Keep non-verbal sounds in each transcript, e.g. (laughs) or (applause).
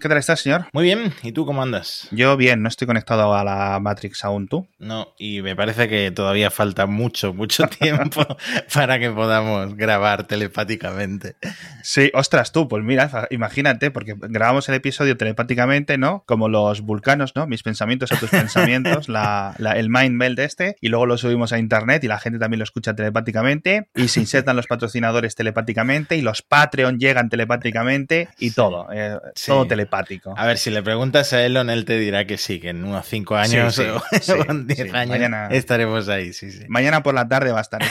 ¿Qué tal estás, señor? Muy bien, ¿y tú cómo andas? Yo bien, no estoy conectado a la Matrix aún, ¿tú? No, y me parece que todavía falta mucho, mucho (laughs) tiempo para que podamos grabar telepáticamente. Sí, ostras, tú, pues mira, imagínate, porque grabamos el episodio telepáticamente, ¿no? Como los vulcanos, ¿no? Mis pensamientos a tus pensamientos, la, la- el mind meld este, y luego lo subimos a internet y la gente también lo escucha telepáticamente, y se insertan los patrocinadores telepáticamente, y los Patreon llegan telepáticamente, y todo, eh, Sí. todo telepático. A ver, si le preguntas a Elon, él te dirá que sí, que en unos 5 años Sí, sí, (laughs) o sí, o en 10 sí. años Mañana- estaremos ahí, sí, sí. Mañana por la tarde va a estar. (laughs)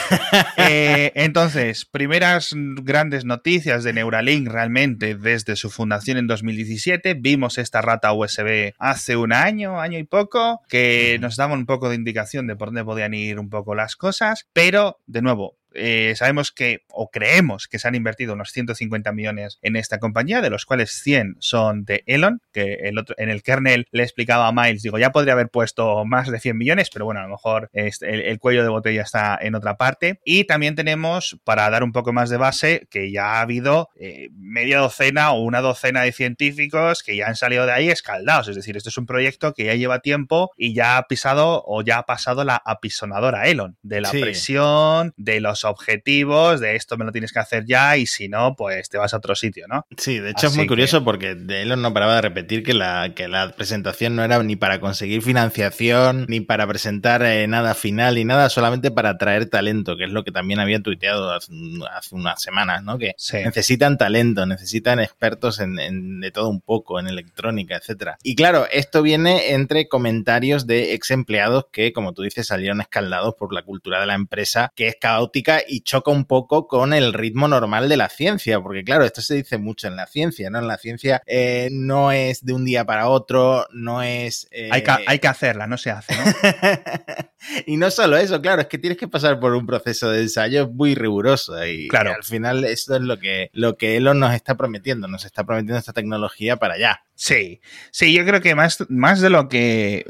Eh, entonces, primeras grandes noticias de Neuralink realmente desde su fundación en 2017. Vimos esta rata USB hace un año, año y poco, que nos daba un poco de indicación de por dónde podían ir un poco las cosas, pero de nuevo. Eh, sabemos que, o creemos que se han invertido unos 150 millones en esta compañía, de los cuales 100 son de Elon, que el otro, en el kernel le explicaba a Miles, digo, ya podría haber puesto más de 100 millones, pero bueno, a lo mejor este, el, el cuello de botella está en otra parte. Y también tenemos, para dar un poco más de base, que ya ha habido eh, media docena o una docena de científicos que ya han salido de ahí escaldados. Es decir, esto es un proyecto que ya lleva tiempo y ya ha pisado o ya ha pasado la apisonadora Elon, de la Sí. presión, de los objetivos, de esto me lo tienes que hacer ya y si no, pues te vas a otro sitio, ¿no? Sí, de hecho es muy que- curioso porque de Elon no paraba de repetir que la, que la presentación no era ni para conseguir financiación, ni para presentar eh, nada final, ni nada, solamente para atraer talento, que es lo que también había tuiteado hace, hace unas semanas, ¿no? Que Sí. necesitan talento, necesitan expertos en, en- de todo un poco, en electrónica, etcétera. Y claro, esto viene entre comentarios de ex empleados que, como tú dices, salieron escaldados por la cultura de la empresa, que es caótica y choca un poco con el ritmo normal de la ciencia, porque claro, esto se dice mucho en la ciencia, ¿no? En la ciencia eh, no es de un día para otro, no es... eh, Hay, que, hay que hacerla, no se hace, ¿no? (laughs) y no solo eso, claro, es que tienes que pasar por un proceso de ensayo muy riguroso y, Claro. y al final esto es lo que, lo que Elon nos está prometiendo, nos está prometiendo esta tecnología para allá. Sí, sí, yo creo que más, más de lo que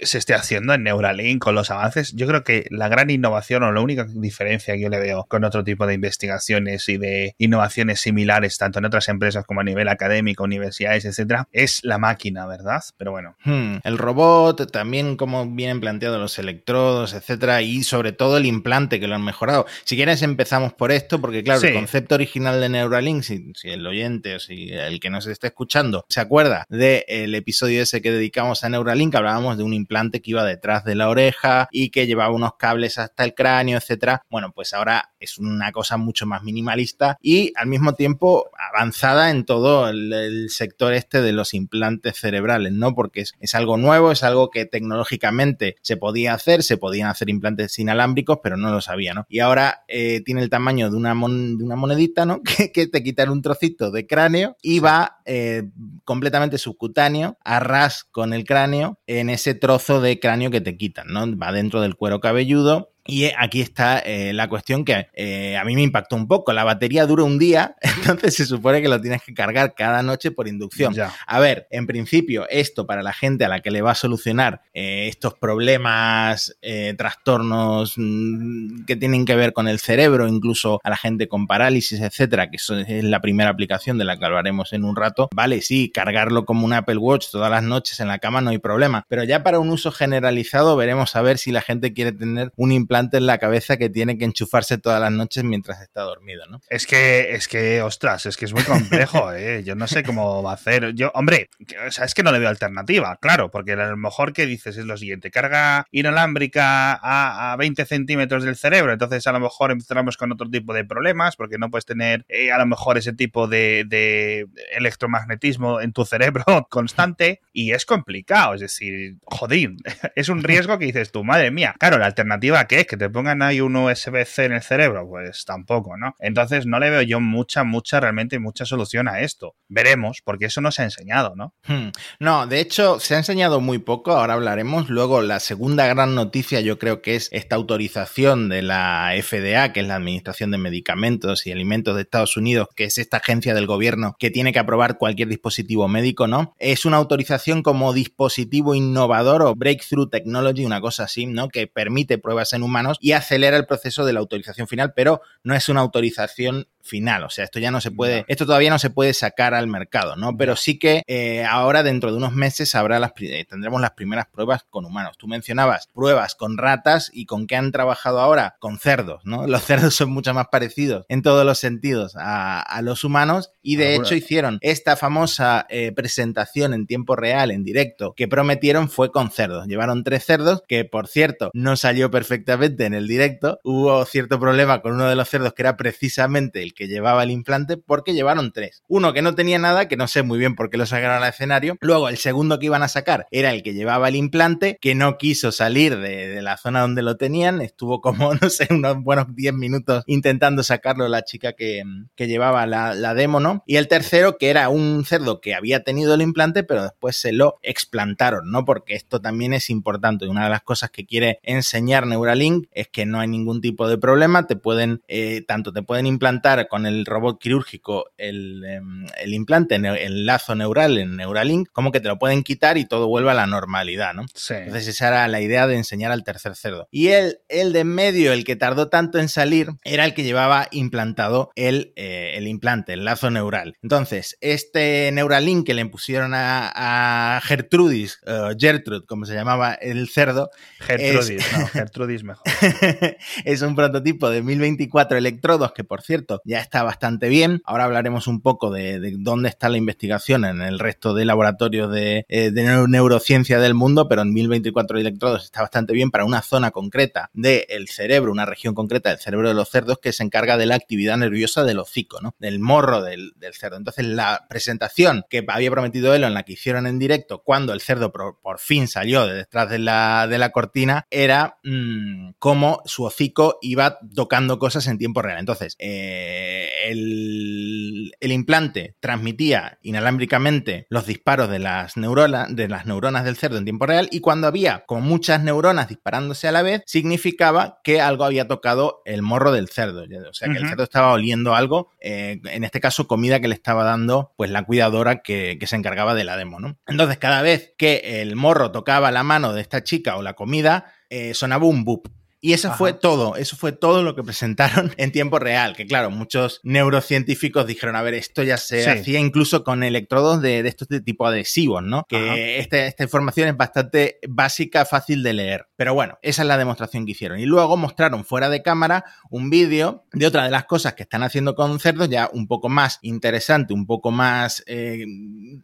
se esté haciendo en Neuralink con los avances, yo creo que la gran innovación o la única diferencia que yo le veo con otro tipo de investigaciones y de innovaciones similares, tanto en otras empresas como a nivel académico, universidades, etcétera, es la máquina, ¿verdad? Pero bueno. Hmm, El robot, también cómo vienen planteados los electrodos, etcétera, y sobre todo el implante que lo han mejorado. Si quieres empezamos por esto, porque claro, Sí. el concepto original de Neuralink, si, si el oyente o si el que nos esté escuchando se acuerda del episodio ese que dedicamos a Neuralink, hablábamos de un implante que iba detrás de la oreja y que llevaba unos cables hasta el cráneo, etcétera. Bueno, pues ahora es una cosa mucho más minimalista y al mismo tiempo avanzada en todo el, el sector este de los implantes cerebrales, ¿no? Porque es, es algo nuevo, es algo que tecnológicamente se podía hacer, se podían hacer implantes inalámbricos, pero no lo sabía, ¿no? Y ahora eh, tiene el tamaño de una, mon- de una monedita, ¿no? (laughs) Que, que te quitan un trocito de cráneo y va eh, completamente subcutáneo, a ras con el cráneo, en ese trozo de cráneo que te quitan, ¿no? Va dentro del cuero cabelludo. Y eh, aquí está eh, la cuestión que eh, a mí me impactó un poco. La batería dura un día, (laughs) entonces se supone que lo tienes que cargar cada noche por inducción. Ya. A ver, en principio, esto para la gente a la que le va a solucionar eh, estos problemas, trastornos mm, que tienen que ver con el cerebro, incluso a la gente con parálisis, etcétera, que eso es la primera aplicación de la que hablaremos en un rato. Vale, sí, cargarlo como un Apple Watch todas las noches en la cama no hay problema, pero ya para un uso generalizado veremos a ver si la gente quiere tener un implante en la cabeza que tiene que enchufarse todas las noches mientras está dormido, ¿no? Es que, es que, ostras, es que es muy complejo, (laughs) ¿eh? Yo no sé cómo va a hacer. Yo, hombre, o sea, es que no le veo alternativa, claro, porque a lo mejor que dices es lo siguiente, carga inalámbrica a, a 20 centímetros del cerebro, entonces a lo mejor empezamos con otro tipo de problemas, porque no puedes tener eh, a lo mejor ese tipo de, de electromagnetismo en tu cerebro (laughs) constante y es complicado, es decir, jodín, (laughs) es un riesgo que dices tú, madre mía, claro, la alternativa que que te pongan ahí un USB-C en el cerebro, pues tampoco, ¿no? Entonces no le veo yo mucha, mucha, realmente mucha solución a esto. Veremos, porque eso no se ha enseñado, ¿no? Hmm. No, de hecho, se ha enseñado muy poco, ahora hablaremos. Luego, la segunda gran noticia yo creo que es esta autorización de la FDA, que es la Administración de Medicamentos y Alimentos de Estados Unidos, que es esta agencia del gobierno que tiene que aprobar cualquier dispositivo médico, ¿no? Es una autorización como dispositivo innovador o breakthrough technology, una cosa así, ¿no? Que permite pruebas en humanos y acelera el proceso de la autorización final, pero no es una autorización final. O sea, esto ya no se puede, esto todavía no se puede sacar al mercado, ¿no? Pero sí que eh, ahora dentro de unos meses habrá las, eh, tendremos las primeras pruebas con humanos. Tú mencionabas pruebas con ratas y con qué han trabajado ahora, con cerdos, ¿no? (laughs) Los cerdos son mucho más parecidos en todos los sentidos a, los humanos y de hecho hicieron esta famosa eh, presentación en tiempo real, en directo, que prometieron fue con cerdos. Llevaron tres cerdos que, por cierto, no salió perfectamente en el directo. Hubo cierto problema con uno de los cerdos que era precisamente el que llevaba el implante porque llevaron tres. Uno que no tenía nada, que no sé muy bien por qué lo sacaron al escenario. Luego el segundo que iban a sacar era el que llevaba el implante, que no quiso salir de, la zona donde lo tenían. Estuvo como, (laughs) no sé, unos buenos 10 minutos intentando sacarlo la chica que, llevaba la, la demo, ¿no? Y el tercero, que era un cerdo que había tenido el implante, pero después se lo explantaron, ¿no? Porque esto también es importante. Una de las cosas que quiere enseñar Neuralink es que no hay ningún tipo de problema. Te pueden, eh, tanto te pueden implantar con el robot quirúrgico el, em, el, implante, el lazo neural en Neuralink, como que te lo pueden quitar y todo vuelve a la normalidad, ¿no? Sí. Entonces esa era la idea de enseñar al tercer cerdo. Y el, el de en medio, el que tardó tanto en salir, era el que llevaba implantado el, eh, el implante, el lazo neural. Entonces, este Neuralink que le pusieron a, Gertrudis, Gertrude, como se llamaba el cerdo. Gertrudis, no, Gertrudis mejor. (laughs) es un prototipo de 1024 electrodos que, por cierto, ya está bastante bien. Ahora hablaremos un poco de, dónde está la investigación en el resto de laboratorios de, eh, neurociencia del mundo, pero en 1024 electrodos está bastante bien para una zona concreta del cerebro, una región concreta del cerebro de los cerdos que se encarga de la actividad nerviosa del hocico, ¿no? Del morro del, cerdo. Entonces, la presentación que había prometido él en la que hicieron en directo cuando el cerdo por, fin salió de detrás de la, de la cortina era mm, cómo su hocico iba tocando cosas en tiempo real. Entonces, eh, el, implante transmitía inalámbricamente los disparos de las, neuronas, de las neuronas del cerdo en tiempo real y cuando había como muchas neuronas disparándose a la vez, significaba que algo había tocado el morro del cerdo. O sea, que el cerdo estaba oliendo algo, eh, en este caso comida que le estaba dando pues la cuidadora que, se encargaba de la demo. ¿no? Entonces, cada vez que el morro tocaba la mano de esta chica o la comida, eh, sonaba un boop. Y eso fue todo, eso fue todo lo que presentaron (laughs) en tiempo real, que claro, muchos neurocientíficos dijeron, a ver, esto ya se hacía incluso con electrodos de, estos de tipo adhesivos, ¿no? Que este, esta información es bastante básica, fácil de leer. Pero bueno, esa es la demostración que hicieron. Y luego mostraron fuera de cámara un vídeo de otra de las cosas que están haciendo con cerdos, ya un poco más interesante, un poco más eh,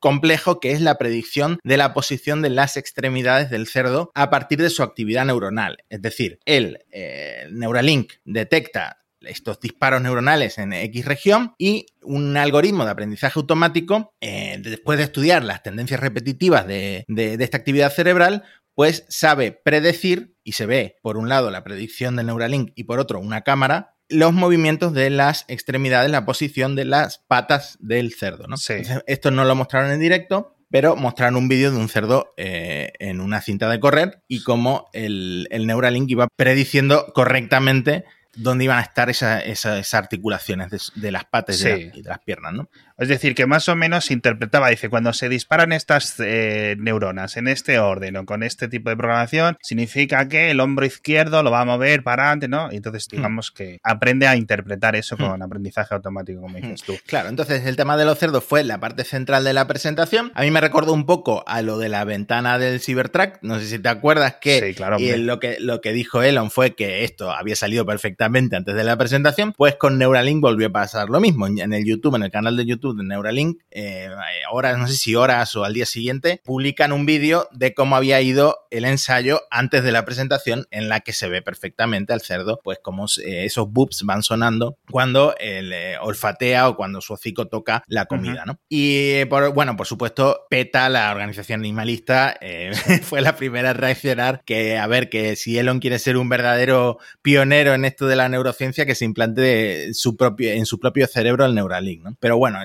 complejo, que es la predicción de la posición de las extremidades del cerdo a partir de su actividad neuronal. Es decir, el eh, Neuralink detecta estos disparos neuronales en X región y un algoritmo de aprendizaje automático, eh, después de estudiar las tendencias repetitivas de, esta actividad cerebral, pues sabe predecir, y se ve por un lado la predicción del Neuralink y por otro una cámara, los movimientos de las extremidades, la posición de las patas del cerdo. ¿no? Esto no lo mostraron en directo, pero mostraron un vídeo de un cerdo eh, en una cinta de correr y cómo el, el Neuralink iba prediciendo correctamente dónde iban a estar esas articulaciones de, las patas y, de las piernas, ¿no? Es decir, que más o menos se interpretaba, dice, cuando se disparan estas eh, neuronas en este orden o con este tipo de programación, significa que el hombro izquierdo lo va a mover para adelante, ¿no? Y entonces hmm. digamos que aprende a interpretar eso con hmm. aprendizaje automático, como dices hmm. tú. Claro, entonces el tema de los cerdos fue la parte central de la presentación. A mí me recordó un poco a lo de la ventana del Cybertruck. No sé si te acuerdas que, sí, claro, y lo que lo que dijo Elon fue que esto había salido perfectamente antes de la presentación. Pues con Neuralink volvió a pasar lo mismo. En el YouTube, en el canal de YouTube YouTube de Neuralink, eh, horas, no sé si horas o al día siguiente, publican un vídeo de cómo había ido el ensayo antes de la presentación en la que se ve perfectamente al cerdo, pues como eh, esos boops van sonando cuando el eh, olfatea o cuando su hocico toca la comida, ¿no? Y por, bueno, por supuesto, PETA, la organización animalista, (laughs) fue la primera a reaccionar que, a ver, que si Elon quiere ser un verdadero pionero en esto de la neurociencia, que se implante su propio, en su propio cerebro el Neuralink, ¿no? Pero bueno,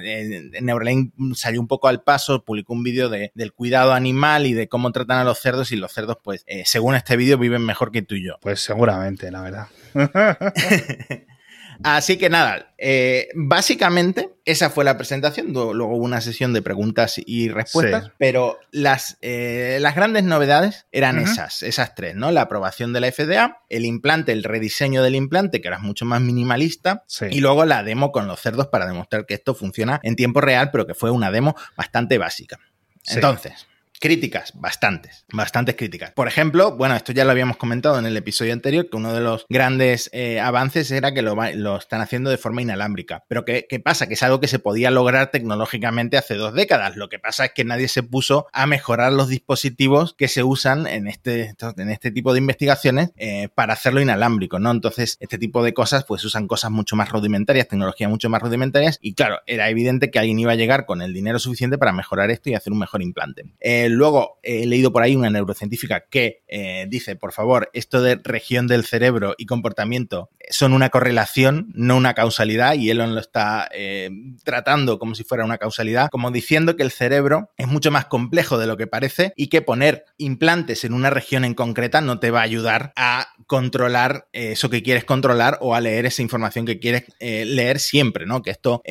Neuralink salió un poco al paso, publicó un vídeo de, del cuidado animal y de cómo tratan a los cerdos y los cerdos, pues, eh, según este vídeo, viven mejor que tú y yo. Pues seguramente, la verdad. (laughs) Así que nada, eh, básicamente esa fue la presentación, luego hubo una sesión de preguntas y respuestas, pero las, eh, las grandes novedades eran esas, esas tres, ¿no? La aprobación de la FDA, el implante, el rediseño del implante, que era mucho más minimalista, y luego la demo con los cerdos para demostrar que esto funciona en tiempo real, pero que fue una demo bastante básica. Entonces, Críticas, bastantes, bastantes críticas. Por ejemplo, bueno, esto ya lo habíamos comentado en el episodio anterior, que uno de los grandes eh, avances era que lo, lo, están haciendo de forma inalámbrica. Pero ¿qué, ¿qué, pasa? Que es algo que se podía lograr tecnológicamente hace dos décadas. Lo que pasa es que nadie se puso a mejorar los dispositivos que se usan en este, en este tipo de investigaciones eh, para hacerlo inalámbrico, ¿no? Entonces, este tipo de cosas, pues usan cosas mucho más rudimentarias, tecnologías mucho más rudimentarias, y claro, era evidente que alguien iba a llegar con el dinero suficiente para mejorar esto y hacer un mejor implante. Eh, luego he leído por ahí una neurocientífica que eh, dice, por favor, esto de región del cerebro y comportamiento son una correlación, no una causalidad, y Elon lo está eh, tratando como si fuera una causalidad, como diciendo que el cerebro es mucho más complejo de lo que parece y que poner implantes en una región en concreta no te va a ayudar a controlar eso que quieres controlar o a leer esa información que quieres eh, leer siempre, ¿no? Que esto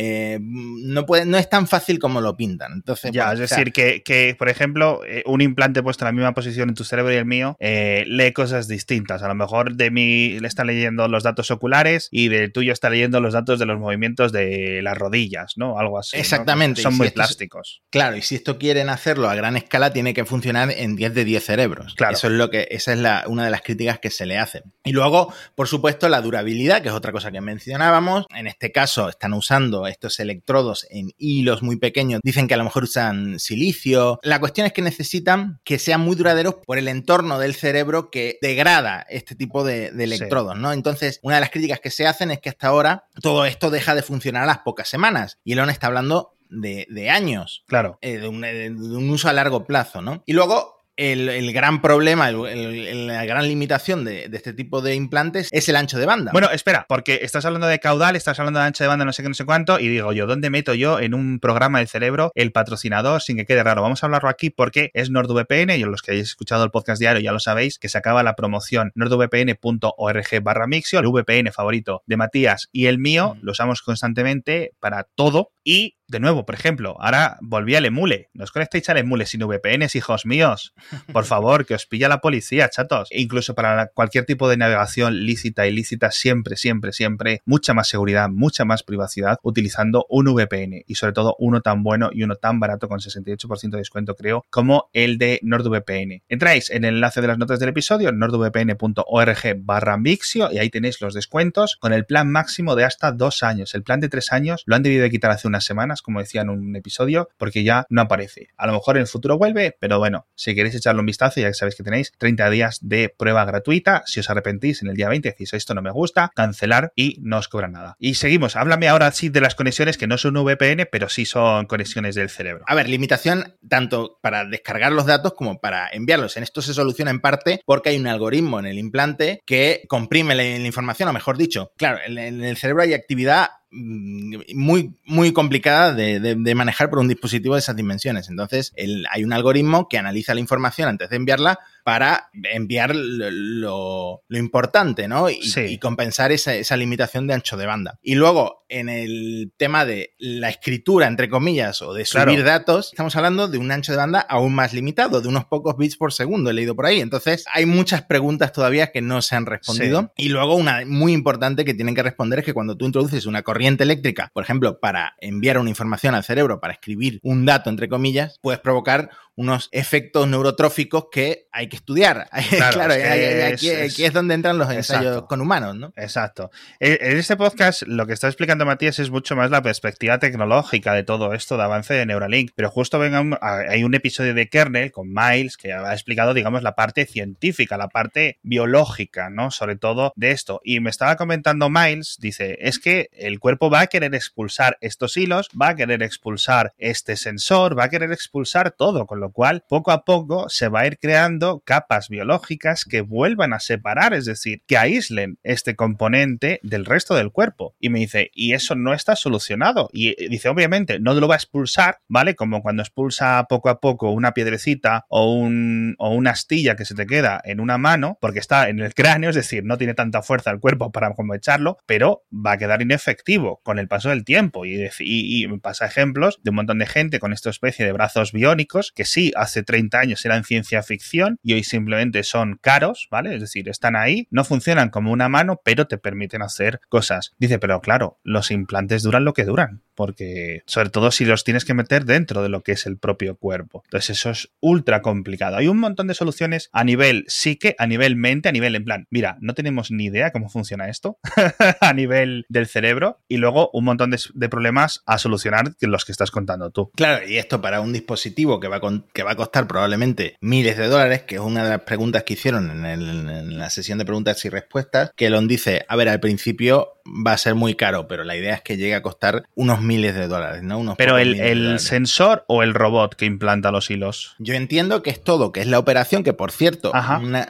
no, puede, no es tan fácil como lo pintan. Entonces, ya, es decir, que, que, por ejemplo, un implante puesto en la misma posición en tu cerebro y el mío eh, lee cosas distintas. A lo mejor de mí le está leyendo los datos oculares y del tuyo está leyendo los datos de los movimientos de las rodillas, ¿no? Algo así. Exactamente. Son muy plásticos. claro, y si esto quieren hacerlo a gran escala, tiene que funcionar en 10 de 10 cerebros. Claro. Eso es lo que, esa es la, una de las críticas que se le hacen. Y luego, por supuesto, la durabilidad, que es otra cosa que mencionábamos. En este caso, están usando estos electrodos en hilos muy pequeños. Dicen que a lo mejor usan silicio. La cuestión es que necesitan que sean muy duraderos por el entorno del cerebro que degrada este tipo de, electrodos, ¿no? Entonces, una de las críticas que se hacen es que hasta ahora todo esto deja de funcionar a las pocas semanas. Y Elon está hablando de, años. Claro. Eh, de, un, de, un, uso a largo plazo, ¿no? Y luego el, gran problema, la gran limitación de, este tipo de implantes es el ancho de banda. Bueno, espera, porque estás hablando de caudal, estás hablando de ancho de banda, no sé qué, no sé cuánto, y digo yo, ¿dónde meto yo en un programa del cerebro el patrocinador sin que quede raro? Vamos a hablarlo aquí porque es NordVPN, y los que hayáis escuchado el podcast diario ya lo sabéis, que se acaba la promoción nordvpn.org barra Mixio, el VPN favorito de Matías y el mío, mm. lo usamos constantemente para todo y de nuevo, por ejemplo, ahora volví al emule. No os conectéis al emule sin VPNs, hijos míos. Por (laughs) favor, que os pilla la policía, chatos. E incluso para cualquier tipo de navegación lícita, ilícita, siempre, siempre, siempre, mucha más seguridad, mucha más privacidad utilizando un VPN. Y sobre todo uno tan bueno y uno tan barato con 68% de descuento, creo, como el de NordVPN. Entráis en el enlace de las notas del episodio, nordvpn.org barra Mixio, y ahí tenéis los descuentos con el plan máximo de hasta dos años. El plan de tres años lo han debido de quitar hace semanas como decía en un episodio, porque ya no aparece. A lo mejor en el futuro vuelve, pero bueno, si queréis echarle un vistazo, ya sabéis que tenéis 30 días de prueba gratuita. Si os arrepentís en el día 20, decís esto no me gusta, cancelar y no os cobra nada. Y seguimos, háblame ahora sí de las conexiones que no son VPN, pero sí son conexiones del cerebro. A ver, limitación tanto para descargar los datos como para enviarlos. En esto se soluciona en parte porque hay un algoritmo en el implante que comprime la, información, o mejor dicho, claro, en el cerebro hay actividad muy, muy complicada de, manejar por un dispositivo de esas dimensiones. Entonces, hay un algoritmo que analiza la información antes de enviarla para enviar lo, importante, ¿no? Y, compensar esa, limitación de ancho de banda. Y luego, en el tema de la escritura, entre comillas, o de subir datos, estamos hablando de un ancho de banda aún más limitado, de unos pocos bits por segundo, he leído por ahí. Entonces, hay muchas preguntas todavía que no se han respondido. Y luego, una muy importante que tienen que responder es que cuando tú introduces una corriente eléctrica, por ejemplo, para enviar una información al cerebro, para escribir un dato, entre comillas, puedes provocar unos efectos neurotróficos que hay que estudiar. (laughs) Claro, aquí, es, donde entran los ensayos con humanos, ¿no? Exacto. En este podcast lo que está explicando Matías es mucho más la perspectiva tecnológica de todo esto de avance de Neuralink, pero justo venga hay un episodio de Kernel con Miles que ha explicado, digamos, la parte científica, la parte biológica, ¿no? Sobre todo de esto. Y me estaba comentando Miles, dice, es que el cuerpo va a querer expulsar estos hilos, va a querer expulsar este sensor, va a querer expulsar todo, con lo cual poco a poco se va a ir creando capas biológicas que vuelvan a separar, es decir, que aíslen este componente del resto del cuerpo. Y me dice, y eso no está solucionado. Y dice, obviamente, no lo va a expulsar, ¿vale? Como cuando expulsa poco a poco una piedrecita o, un, o una astilla que se te queda en una mano, porque está en el cráneo, es decir, no tiene tanta fuerza el cuerpo para como echarlo, pero va a quedar inefectivo con el paso del tiempo. Y, y, y pasa ejemplos de un montón de gente con esta especie de brazos biónicos que sí, hace 30 años eran ciencia ficción y hoy simplemente son caros, ¿vale? Es decir, están ahí, no funcionan como una mano, pero te permiten hacer cosas. Dice, pero claro, los implantes duran lo que duran porque sobre todo si los tienes que meter dentro de lo que es el propio cuerpo. Entonces eso es ultra complicado. Hay un montón de soluciones a nivel psique, a nivel mente, a nivel en plan, mira, no tenemos ni idea cómo funciona esto (laughs) a nivel del cerebro y luego un montón de, problemas a solucionar los que estás contando tú. Claro, y esto para un dispositivo que va, que va a costar probablemente miles de dólares, que es una de las preguntas que hicieron en, en la sesión de preguntas y respuestas, que Elon dice, a ver, al principio va a ser muy caro, pero la idea es que llegue a costar unos miles de dólares, ¿no? Unos pero el, sensor o el robot que implanta los hilos. Yo entiendo que es todo, que es la operación, que por cierto,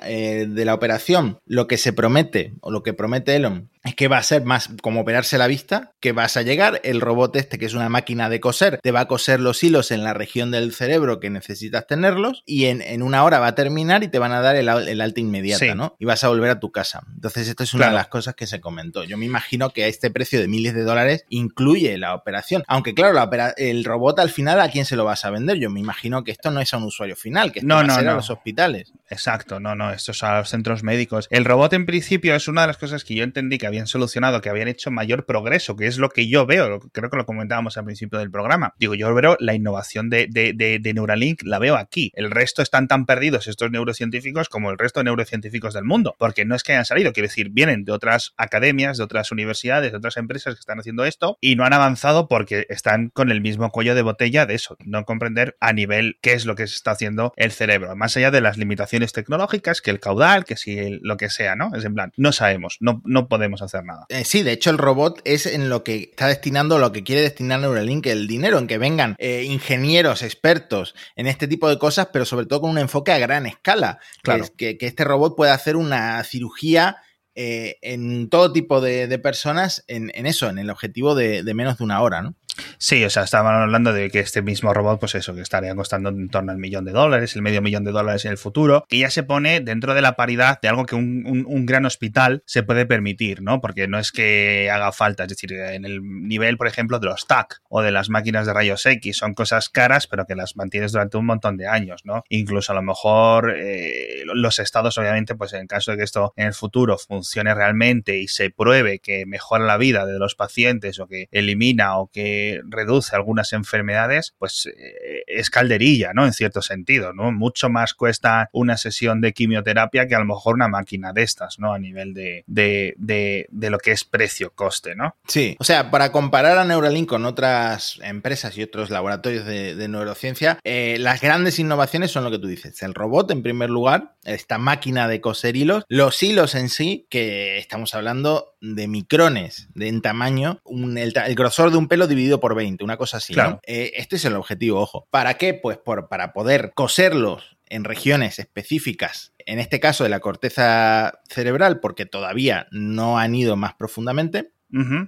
eh, de la operación, lo que se promete, o lo que promete Elon, es que va a ser más como operarse la vista, que vas a llegar, el robot este, que es una máquina de coser, te va a coser los hilos en la región del cerebro que necesitas tenerlos, y en, una hora va a terminar y te van a dar el, alta inmediata, ¿no? Y vas a volver a tu casa. Entonces, esto es una de las cosas que se comentó. Yo me imagino que a este precio de miles de dólares incluye la operación. Aunque, claro, el robot al final, ¿a quién se lo vas a vender? Yo me imagino que esto no es a un usuario final, que esto va a ser a los hospitales. Exacto, no, no, esto es a los centros médicos. El robot, en principio, es una de las cosas que yo entendí que había solucionado, que habían hecho mayor progreso, que es lo que yo veo, creo que lo comentábamos al principio del programa. Digo, yo veo la innovación de, de, Neuralink, la veo aquí. El resto están tan perdidos estos neurocientíficos como el resto de neurocientíficos del mundo, porque no es que hayan salido, quiero decir, vienen de otras academias, de otras universidades, de otras empresas que están haciendo esto y no han avanzado porque están con el mismo cuello de botella de eso, no comprender a nivel qué es lo que se está haciendo el cerebro, más allá de las limitaciones tecnológicas, que el caudal, que si lo que sea, ¿no? Es en plan, no sabemos, no, no podemos hacer nada. Eh, sí, de hecho el robot es en lo que está destinando, lo que quiere destinar Neuralink el dinero, en que vengan eh, ingenieros expertos en este tipo de cosas, pero sobre todo con un enfoque a gran escala. Claro. Que, este robot pueda hacer una cirugía eh, en todo tipo de, personas en, eso, en el objetivo de, de, menos de una hora, ¿no? Sí, o sea, estaban hablando de que este mismo robot, pues eso, que estaría costando en torno al millón de dólares, el medio millón de dólares en el futuro, que ya se pone dentro de la paridad de algo que un, gran hospital se puede permitir, ¿no? Porque no es que haga falta, es decir, en el nivel, por ejemplo, de los TAC o de las máquinas de rayos X, son cosas caras, pero que las mantienes durante un montón de años, ¿no? Incluso a lo mejor eh, los estados, obviamente, pues en caso de que esto en el futuro funcione realmente y se pruebe que mejora la vida de los pacientes o que elimina o que reduce algunas enfermedades, pues eh, es calderilla, ¿no? En cierto sentido, ¿no? Mucho más cuesta una sesión de quimioterapia que a lo mejor una máquina de estas, ¿no? A nivel de, de, lo que es precio-coste, ¿no? Sí, o sea, para comparar a Neuralink con otras empresas y otros laboratorios de, neurociencia, eh, las grandes innovaciones son lo que tú dices, el robot en primer lugar, esta máquina de coser hilos, los hilos en sí, que estamos hablando de micrones de, en tamaño, el, grosor de un pelo dividido por 20, una cosa así. Claro. Eh, este es el objetivo, ojo. ¿Para qué? Pues por, para poder coserlos en regiones específicas, en este caso de la corteza cerebral, porque todavía no han ido más profundamente.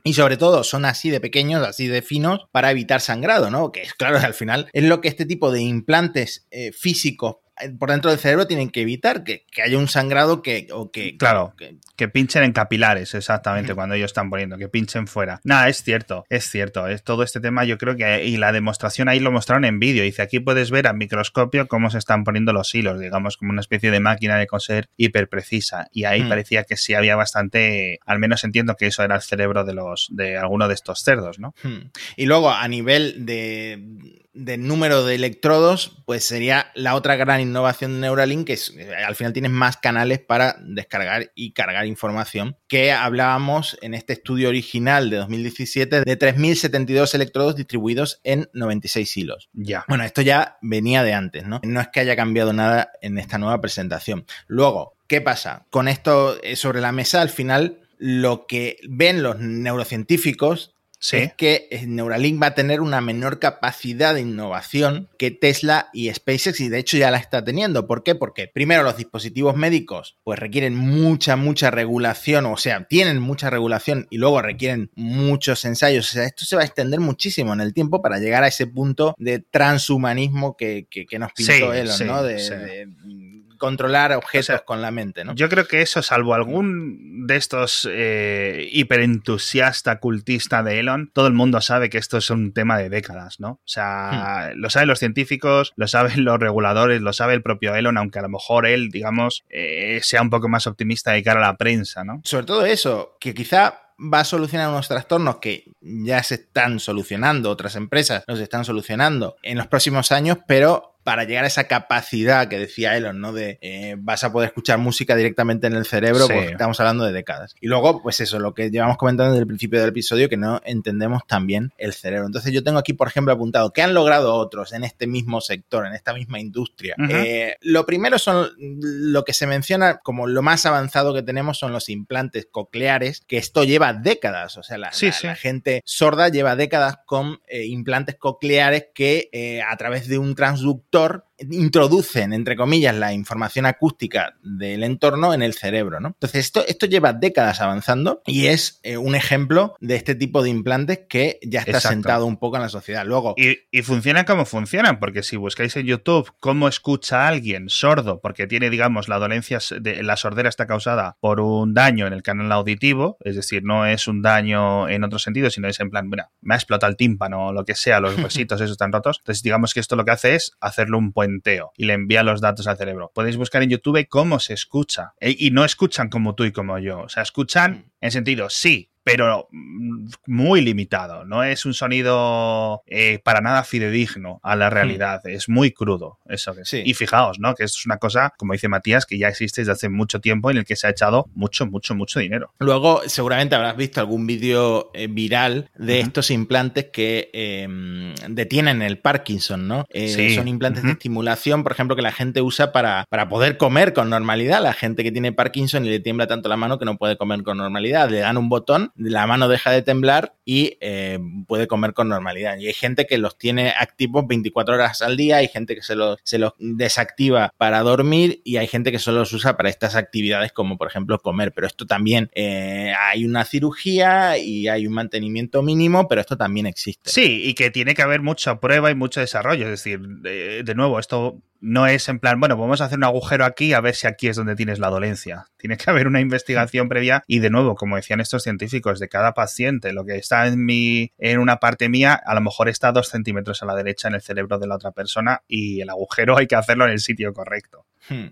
Y sobre todo son así de pequeños, así de finos, para evitar sangrado, ¿no? Que es claro, al final es lo que este tipo de implantes eh, físicos por dentro del cerebro tienen que evitar que, haya un sangrado que... O que claro, que, pinchen en capilares, exactamente, cuando ellos están poniendo, que pinchen fuera. Nada, es cierto, es cierto. Es todo este tema yo creo que... Y la demostración ahí lo mostraron en vídeo. Dice, aquí puedes ver a microscopio cómo se están poniendo los hilos, digamos, como una especie de máquina de coser hiper precisa. Y ahí hmm. parecía que sí había bastante... Al menos entiendo que eso era el cerebro de los de alguno de estos cerdos, ¿no? Hmm. Y luego, a nivel de del número de electrodos, pues sería la otra gran innovación de Neuralink, que es, eh, al final tienes más canales para descargar y cargar información, que hablábamos en este estudio original de 2017 de 3.072 electrodos distribuidos en 96 hilos. Ya. Bueno, esto ya venía de antes, ¿no? No es que haya cambiado nada en esta nueva presentación. Luego, ¿qué pasa? Con esto eh, sobre la mesa, al final, lo que ven los neurocientíficos Sí. es que eh, Neuralink va a tener una menor capacidad de innovación que Tesla y SpaceX y de hecho ya la está teniendo. ¿Por qué? Porque primero los dispositivos médicos pues requieren mucha, mucha regulación, o sea, tienen mucha regulación y luego requieren muchos ensayos. O sea, esto se va a extender muchísimo en el tiempo para llegar a ese punto de transhumanismo que, que- que nos pintó Sí, Elon, sí, ¿no? De, sí. de, controlar objetos O sea, con la mente, ¿no? Yo creo que eso, salvo algún de estos eh, hiperentusiasta cultista de Elon, todo el mundo sabe que esto es un tema de décadas, ¿no? O sea, lo saben los científicos, lo saben los reguladores, lo sabe el propio Elon, aunque a lo mejor él, digamos, eh, sea un poco más optimista de cara a la prensa, ¿no? sobre todo eso, que quizá va a solucionar unos trastornos que ya se están solucionando, otras empresas los están solucionando en los próximos años, pero para llegar a esa capacidad que decía Elon, ¿no? De eh, vas a poder escuchar música directamente en el cerebro, Sí. pues estamos hablando de décadas. Y luego, pues eso, lo que llevamos comentando desde el principio del episodio, que no entendemos también el cerebro. Entonces yo tengo aquí, por ejemplo, apuntado, ¿qué han logrado otros en este mismo sector, en esta misma industria? Eh, lo primero son lo que se menciona como lo más avanzado que tenemos son los implantes cocleares, que esto lleva décadas, o sea, la, Sí, la- sí. la gente sorda lleva décadas con eh, implantes cocleares que a través de un transductor productor introducen, entre comillas, la información acústica del entorno en el cerebro, ¿no? Entonces, esto, esto lleva décadas avanzando y es eh, un ejemplo de este tipo de implantes que ya está Exacto. sentado un poco en la sociedad. Luego, Y, y funcionan como funcionan, porque si buscáis en YouTube cómo escucha a alguien sordo, porque tiene, digamos, la dolencia, de, la sordera está causada por un daño en el canal auditivo, es decir, no es un daño en otro sentido, sino es en plan, mira, me ha explotado el tímpano o lo que sea, los huesitos (laughs) esos están rotos. Entonces, digamos que esto lo que hace es hacerle un puenteo y le envía los datos al cerebro. Podéis buscar en YouTube cómo se escucha. E- y no escuchan como tú y como yo. O sea, escuchan en sentido, sí, pero mm, muy limitado. No es un sonido eh, para nada fidedigno a la realidad. Es muy crudo. Eso que es. Sí. Y fijaos, ¿no? Que esto es una cosa, como dice Matías, que ya existe desde hace mucho tiempo en el que se ha echado mucho, mucho, mucho dinero. Luego, seguramente habrás visto algún vídeo eh, viral de estos implantes que eh, detienen el Parkinson, ¿no? Eh, Sí. Son implantes de estimulación, por ejemplo, que la gente usa para, para poder comer con normalidad. La gente que tiene Parkinson y le tiembla tanto la mano que no puede comer con normalidad. Le dan un botón, la mano deja de temblar y eh, puede comer con normalidad. Y hay gente que los tiene activos 24 horas al día, hay gente que se los, desactiva para dormir y hay gente que solo los usa para estas actividades como por ejemplo comer. Pero esto también eh, hay una cirugía y hay un mantenimiento mínimo, pero esto también existe. Sí, y que tiene que haber mucha prueba y mucho desarrollo. Es decir, de, de nuevo, esto no es en plan, bueno, vamos a hacer un agujero aquí a ver si aquí es donde tienes la dolencia. (laughs) Tiene que haber una investigación previa y de nuevo, como decían estos científicos, de cada paciente, lo que está en mi, en una parte mía, a lo mejor está dos centímetros a la derecha en el cerebro de la otra persona y el agujero (laughs) hay que hacerlo en el sitio correcto. Hmm.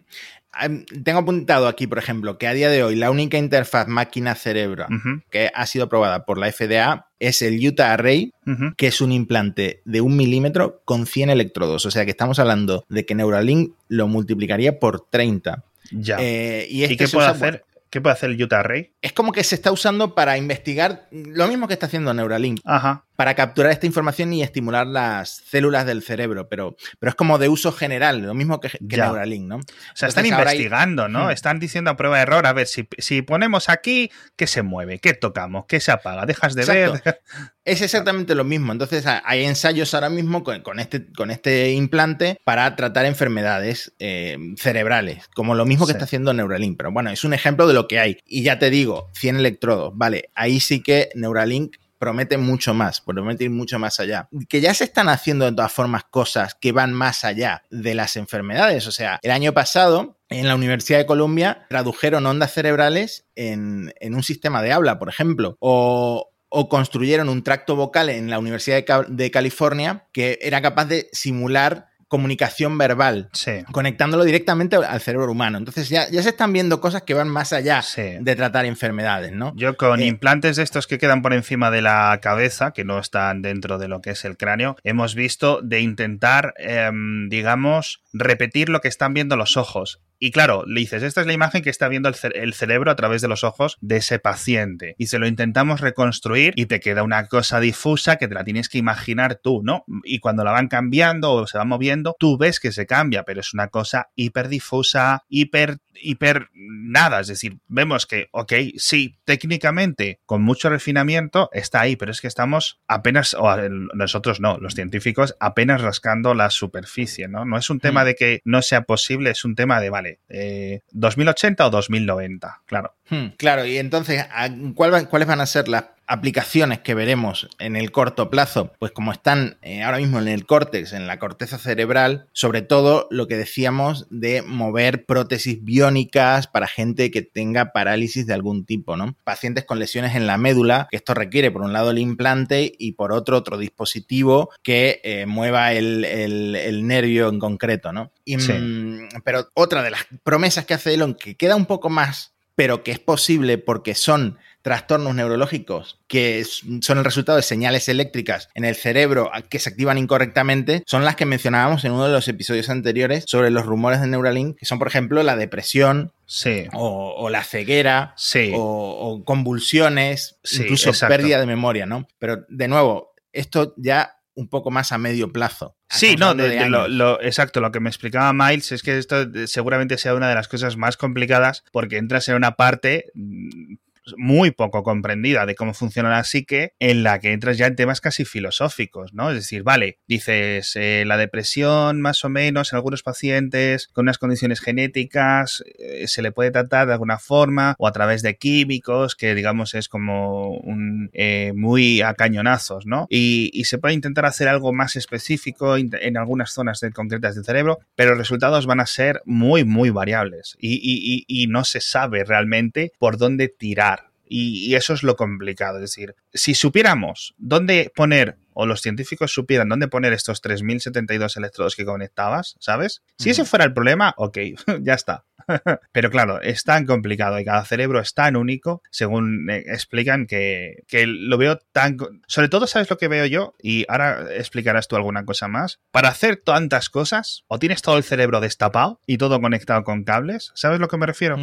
Tengo apuntado aquí, por ejemplo, que a día de hoy la única interfaz máquina-cerebro que ha sido aprobada por la FDA es el Utah Array, que es un implante de un milímetro con 100 electrodos. O sea que estamos hablando de que Neuralink lo multiplicaría por 30. Ya. Eh, y ¿Y este qué se puede hacer? ¿Qué puede hacer el Utah Ray? Es como que se está usando para investigar lo mismo que está haciendo Neuralink, Ajá. para capturar esta información y estimular las células del cerebro, pero, pero es como de uso general, lo mismo que. Neuralink, ¿no? O sea, están hay- investigando, ¿no? Hmm. Están diciendo a prueba de error, a ver, si, si ponemos aquí, ¿qué se mueve? ¿Qué tocamos? ¿Qué se apaga? ¿Dejas de Exacto. ver? (laughs) Es exactamente lo mismo. Entonces ha- hay ensayos ahora mismo con, con este, con este implante para tratar enfermedades eh, cerebrales, como lo mismo que Sí. está haciendo Neuralink. Pero bueno, es un ejemplo de lo que hay. Y ya te digo, 100 electrodos, vale, ahí sí que Neuralink promete mucho más, promete ir mucho más allá. Que ya se están haciendo de todas formas cosas que van más allá de las enfermedades. O sea, el año pasado en la Universidad de Columbia tradujeron ondas cerebrales en, en un sistema de habla, por ejemplo, o, o construyeron un tracto vocal en la Universidad de, Ca- de California que era capaz de simular comunicación verbal, Sí. conectándolo directamente al cerebro humano. Entonces ya, ya se están viendo cosas que van más allá Sí. de tratar enfermedades, ¿no? Yo con Eh, implantes de estos que quedan por encima de la cabeza, que no están dentro de lo que es el cráneo, hemos visto de intentar, em, digamos, repetir lo que están viendo los ojos. Y claro, le dices, esta es la imagen que está viendo el, ce- el cerebro a través de los ojos de ese paciente. Y se lo intentamos reconstruir y te queda una cosa difusa que te la tienes que imaginar tú, ¿no? Y cuando la van cambiando o se va moviendo, tú ves que se cambia, pero es una cosa hiper difusa, hiper, hiper nada. Es decir, vemos que, ok, sí, técnicamente, con mucho refinamiento, está ahí, pero es que estamos apenas, o nosotros no, los científicos, apenas rascando la superficie, ¿no? No es un tema Mm. de que no sea posible, es un tema de, vale, eh, 2080 o 2090, claro. Hmm, claro, y entonces, ¿a cuál va- ¿cuáles van a ser las aplicaciones que veremos en el corto plazo? Pues como están eh, ahora mismo en el córtex, en la corteza cerebral, sobre todo lo que decíamos de mover prótesis biónicas para gente que tenga parálisis de algún tipo, ¿no? Pacientes con lesiones en la médula, que esto requiere por un lado el implante y por otro otro dispositivo que eh, mueva el, el- el nervio en concreto, ¿no? Y, Sí. mm, Pero otra de las promesas que hace Elon, que queda un poco más pero que es posible porque son trastornos neurológicos que son el resultado de señales eléctricas en el cerebro que se activan incorrectamente, son las que mencionábamos en uno de los episodios anteriores sobre los rumores de Neuralink, que son, por ejemplo, la depresión Sí. o, o la ceguera Sí. o, o convulsiones, Sí, incluso exacto. pérdida de memoria, ¿no? Pero, de nuevo, esto ya un poco más a medio plazo. Sí, no, de- de lo, exacto, lo que me explicaba Miles es que esto seguramente sea una de las cosas más complicadas porque entras en una parte mm, muy poco comprendida de cómo funciona la psique, en la que entras ya en temas casi filosóficos, ¿no? Es decir, vale, dices eh, la depresión más o menos en algunos pacientes con unas condiciones genéticas eh, se le puede tratar de alguna forma o a través de químicos, que digamos es como un eh, muy a cañonazos, ¿no? Y, se puede intentar hacer algo más específico en algunas zonas de- concretas del cerebro, pero los resultados van a ser muy, muy variables y no se sabe realmente por dónde tirar. Y, y eso es lo complicado. Es decir, si supiéramos dónde poner, o los científicos supieran dónde poner estos 3.072 electrodos que conectabas, ¿sabes? Si ese fuera el problema, ok, (laughs) ya está. (laughs) Pero claro, es tan complicado y cada cerebro es tan único, según eh, explican, que, que lo veo tan... Sobre todo, ¿sabes lo que veo yo? Y ahora explicarás tú alguna cosa más. Para hacer tantas cosas, o tienes todo el cerebro destapado y todo conectado con cables, ¿sabes lo que me refiero?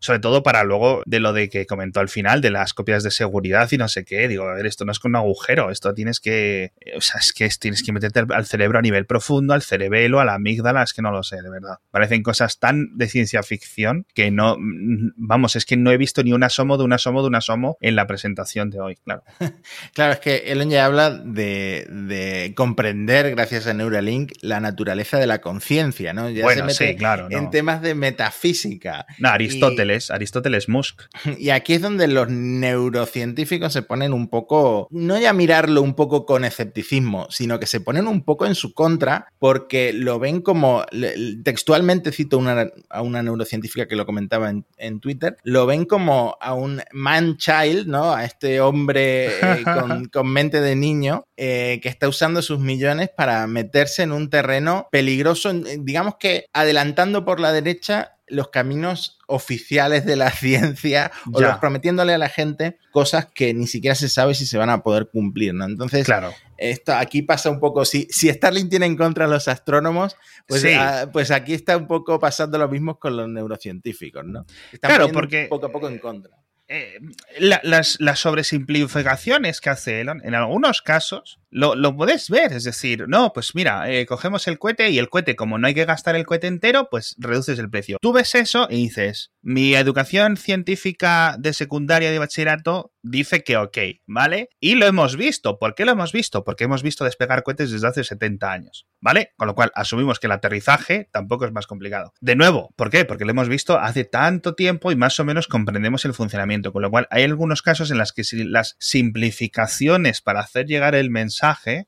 Sobre todo para luego de lo de que comentó al final, de las copias de seguridad y no sé qué. Digo, a ver, esto no es con un agujero, esto tienes que. O sea, es que es- tienes que meterte al- cerebro a nivel profundo, al cerebelo, a la amígdala, es que no lo sé, de verdad. Parecen cosas tan de ciencia ficción que no. mm, Vamos, es que no he visto ni un asomo de un asomo de un asomo en la presentación de hoy, claro. (laughs) Claro, es que Elon ya habla de, de comprender, gracias a Neuralink, la naturaleza de la conciencia, ¿no? Ya bueno, se mete sí, claro. en No. temas de metafísica. No, Aristóteles, Aristóteles Musk. (laughs) Y aquí es donde los neurocientíficos se ponen un poco, no ya mirarlo un poco con escepticismo, sino que se ponen un poco en su contra porque lo ven como, textualmente cito una- a una neurocientífica que lo comentaba en, en Twitter, lo ven como a un man-child, ¿no? A este hombre eh, (laughs) con, con mente de niño eh, que está usando sus millones para meterse en un terreno peligroso, digamos que adelantando por la derecha los caminos oficiales de la (laughs) ciencia o los prometiéndole a la gente cosas que ni siquiera se sabe si se van a poder cumplir, ¿no? Entonces, Claro. esto aquí pasa un poco, si, si Starling tiene en contra a los astrónomos, pues, Sí. pues aquí está un poco pasando lo mismo con los neurocientíficos, ¿no? Están Claro, porque- poco a poco en contra. eh, la- las, las sobresimplificaciones que hace Elon, en algunos casos, lo, lo puedes ver. Es decir, no, pues mira, eh, cogemos el cohete y el cohete, como no hay que gastar el cohete entero, pues reduces el precio. Tú ves eso y dices, mi educación científica de secundaria de bachillerato dice que ok, ¿vale? Y lo hemos visto. ¿Por qué lo hemos visto? Porque hemos visto despegar cohetes desde hace 70 años, ¿vale? Con lo cual asumimos que el aterrizaje tampoco es más complicado. De nuevo, ¿por qué? Porque lo hemos visto hace tanto tiempo y más o menos comprendemos el funcionamiento. Con lo cual hay algunos casos en los que si las simplificaciones para hacer llegar el mensaje,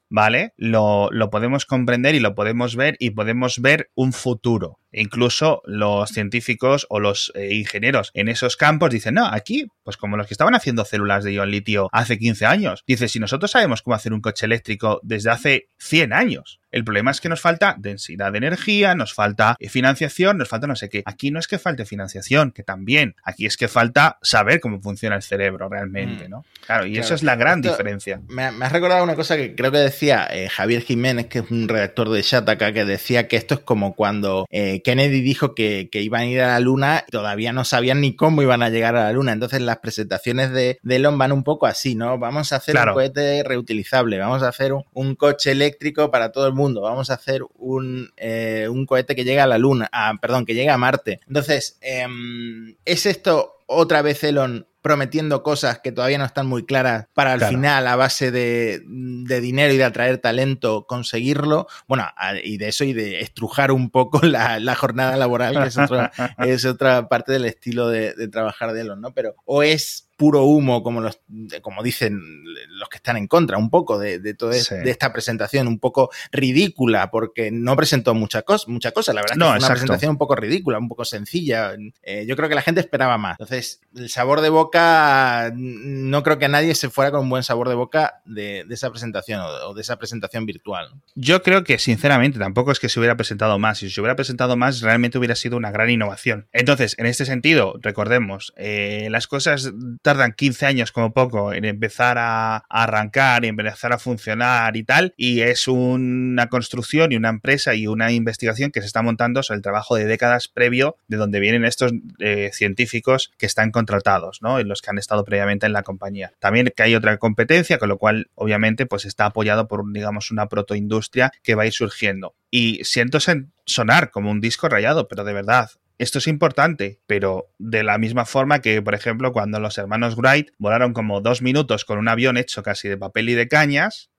¿vale? Lo, lo podemos comprender y lo podemos ver y podemos ver un futuro. Incluso los científicos o los eh, ingenieros en esos campos dicen, no, aquí, pues como los que estaban haciendo células de ion litio hace 15 años, dice, si nosotros sabemos cómo hacer un coche eléctrico desde hace 100 años, El problema es que nos falta densidad de energía, nos falta financiación, nos falta no sé qué. Aquí no es que falte financiación, que también. Aquí es que falta saber cómo funciona el cerebro realmente, Mm. ¿no? Claro, y Claro. eso es la gran Esto- diferencia. Me, me has recordado una cosa que creo que decía eh, Javier Jiménez, que es un redactor de Shataka, que decía que esto es como cuando eh, Kennedy dijo que, que iban a ir a la Luna y todavía no sabían ni cómo iban a llegar a la Luna. Entonces las presentaciones de, de Elon van un poco así, ¿no? Vamos a hacer Claro. un cohete reutilizable, vamos a hacer un, un coche eléctrico para todo el mundo, vamos a hacer un, eh, un cohete que llega a la Luna, ah, perdón, que llega a Marte. Entonces, em, ¿es esto otra vez Elon prometiendo cosas que todavía no están muy claras para al Claro. final, a base de, de dinero y de atraer talento, conseguirlo? Bueno, a- y de eso y de estrujar un poco (laughs) la, la jornada laboral, que es, otro- (laughs) es otra parte del estilo de, de trabajar de Elon, ¿no? Pero, o es puro humo, como, los, como dicen los que están en contra, un poco de, de toda Sí. de esta presentación, un poco ridícula, porque no presentó mucha cosa, mucha cosa. La verdad es que No, fue una presentación un poco ridícula, un poco sencilla. Eh, yo creo que la gente esperaba más. Entonces, el sabor de boca, no creo que nadie se fuera con un buen sabor de boca de, de esa presentación o, o de esa presentación virtual. Yo creo que, sinceramente, tampoco es que se hubiera presentado más. Si se hubiera presentado más, realmente hubiera sido una gran innovación. Entonces, en este sentido, recordemos, eh, las cosas tardan 15 años como poco en empezar a, arrancar y empezar a funcionar y tal. Y es una construcción y una empresa y una investigación que se está montando sobre el trabajo de décadas previo de donde vienen estos eh, científicos que están contratados, ¿no? En los que han estado previamente en la compañía. También que hay otra competencia, con lo cual, obviamente, pues está apoyado por, digamos, una protoindustria que va a ir surgiendo. Y siento sonar como un disco rayado, pero de verdad, esto es importante, pero de la misma forma que, por ejemplo, cuando los hermanos Wright volaron como dos minutos con un avión hecho casi de papel y de cañas,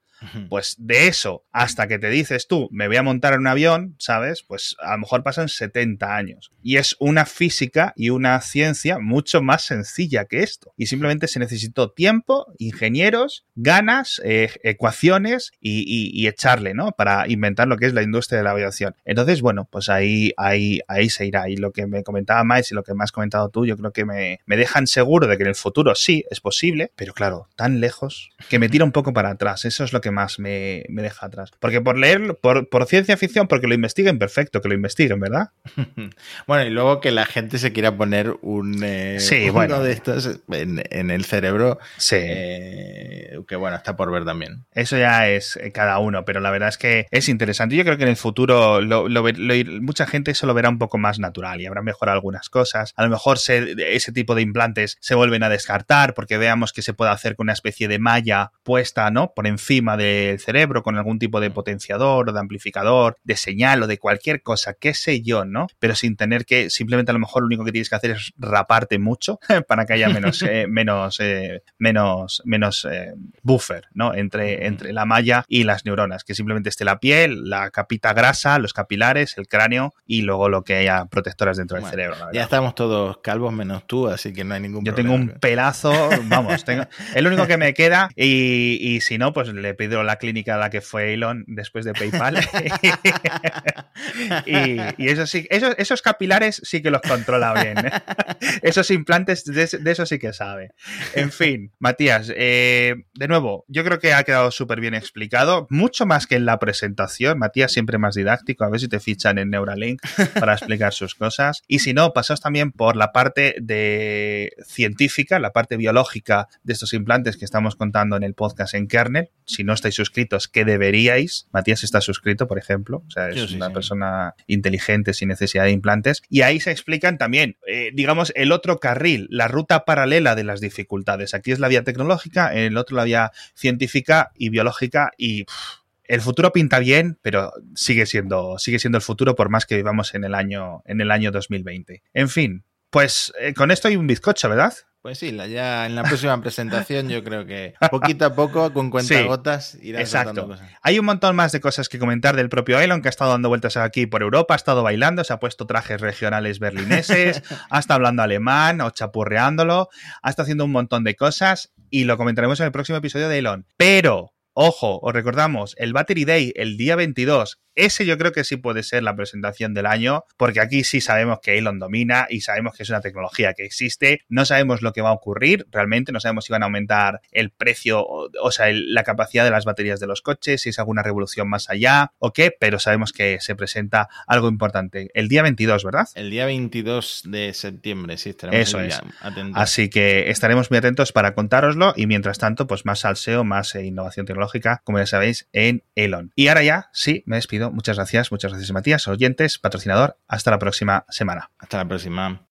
pues de eso hasta que te dices tú, me voy a montar en un avión, ¿sabes? Pues a lo mejor pasan 70 años. Y es una física y una ciencia mucho más sencilla que esto. Y simplemente se necesitó tiempo, ingenieros, ganas, eh, ecuaciones y, y- echarle, ¿no? Para inventar lo que es la industria de la aviación. Entonces, bueno, pues ahí, ahí, ahí se irá. Y lo que me comentaba Miles y lo que me has comentado tú, yo creo que me, me dejan seguro de que en el futuro sí es posible, pero claro, tan lejos que me tira un poco para atrás. Eso es lo que más me, me deja atrás. Porque por leer, por, por ciencia ficción, porque lo investiguen, perfecto, que lo investiguen, ¿verdad? (laughs) Bueno, y luego que la gente se quiera poner un, eh, Sí, uno bueno. de estos en, en el cerebro, Sí. eh, que bueno, está por ver también. Eso ya es eh, cada uno, pero la verdad es que es interesante. Yo creo que en el futuro lo, lo mucha gente eso lo verá un poco más natural y habrá mejorado algunas cosas. A lo mejor se- ese tipo de implantes se vuelven a descartar porque veamos que se puede hacer con una especie de malla puesta ¿no? por encima del cerebro con algún tipo de potenciador o de amplificador, de señal o de cualquier cosa, qué sé yo, ¿no? Pero sin tener que, simplemente a lo mejor lo único que tienes que hacer es raparte mucho (laughs) para que haya menos, eh, (laughs) menos, eh, menos, menos eh, buffer, ¿no? Entre, entre la malla y las neuronas, que simplemente esté la piel, la capita grasa, los capilares, el cráneo y luego lo que haya protectoras dentro del cerebro. la Ya estamos todos calvos menos tú, así que no hay ningún Yo tengo problema. un pelazo, vamos, tengo, es lo único que me queda y, y si no, pues le pido la clínica a la que fue Elon después de PayPal. (laughs) y, y eso sí, esos, esos capilares sí que los controla bien. ¿eh? (laughs) Esos implantes, de, de eso sí que sabe. En fin, Matías, eh, de nuevo, yo creo que ha quedado súper bien explicado, mucho más que en la presentación. Matías siempre más didáctico, a ver si te fichan en Neuralink para explicar sus cosas. Y si no, pasaos también por la parte de científica, la parte biológica de estos implantes que estamos contando en el podcast en Kernel. Si no estáis suscritos, que deberíais. Matías está suscrito, por ejemplo. O sea, es sí, una sí. persona inteligente sin necesidad de implantes. Y ahí se explican también, eh, digamos, el otro carril, la ruta paralela de las dificultades. Aquí es la vía tecnológica, en el otro la vía científica y biológica y... el futuro pinta bien, pero sigue siendo, sigue siendo el futuro por más que vivamos en el año, en el año 2020. En fin, pues eh, con esto hay un bizcocho, ¿verdad? Pues sí, la- ya en la próxima presentación yo creo que poquito a poco, con (laughs) cuentagotas, irán exacto. soltando cosas. Hay un montón más de cosas que comentar del propio Elon, que ha estado dando vueltas aquí por Europa, ha estado bailando, se ha puesto trajes regionales berlineses, (laughs) ha estado hablando alemán o chapurreándolo, ha estado haciendo un montón de cosas y lo comentaremos en el próximo episodio de Elon. Pero, ojo, os recordamos, el Battery Day, el día 22, ese yo creo que sí puede ser la presentación del año, porque aquí sí sabemos que Elon domina y sabemos que es una tecnología que existe, no sabemos lo que va a ocurrir realmente, no sabemos si van a aumentar el precio, o, sea, la capacidad de las baterías de los coches, si es alguna revolución más allá o qué, pero sabemos que se presenta algo importante. El día 22, ¿verdad? El día 22 de septiembre, sí, estaremos Eso es. atentos. Así que estaremos muy atentos para contároslo y mientras tanto, pues más salseo, más eh, innovación tecnológica, como ya sabéis, en Elon. Y ahora ya, sí, me despido. Muchas gracias, muchas gracias Matías, oyentes, patrocinador. Hasta la próxima semana. Hasta la próxima.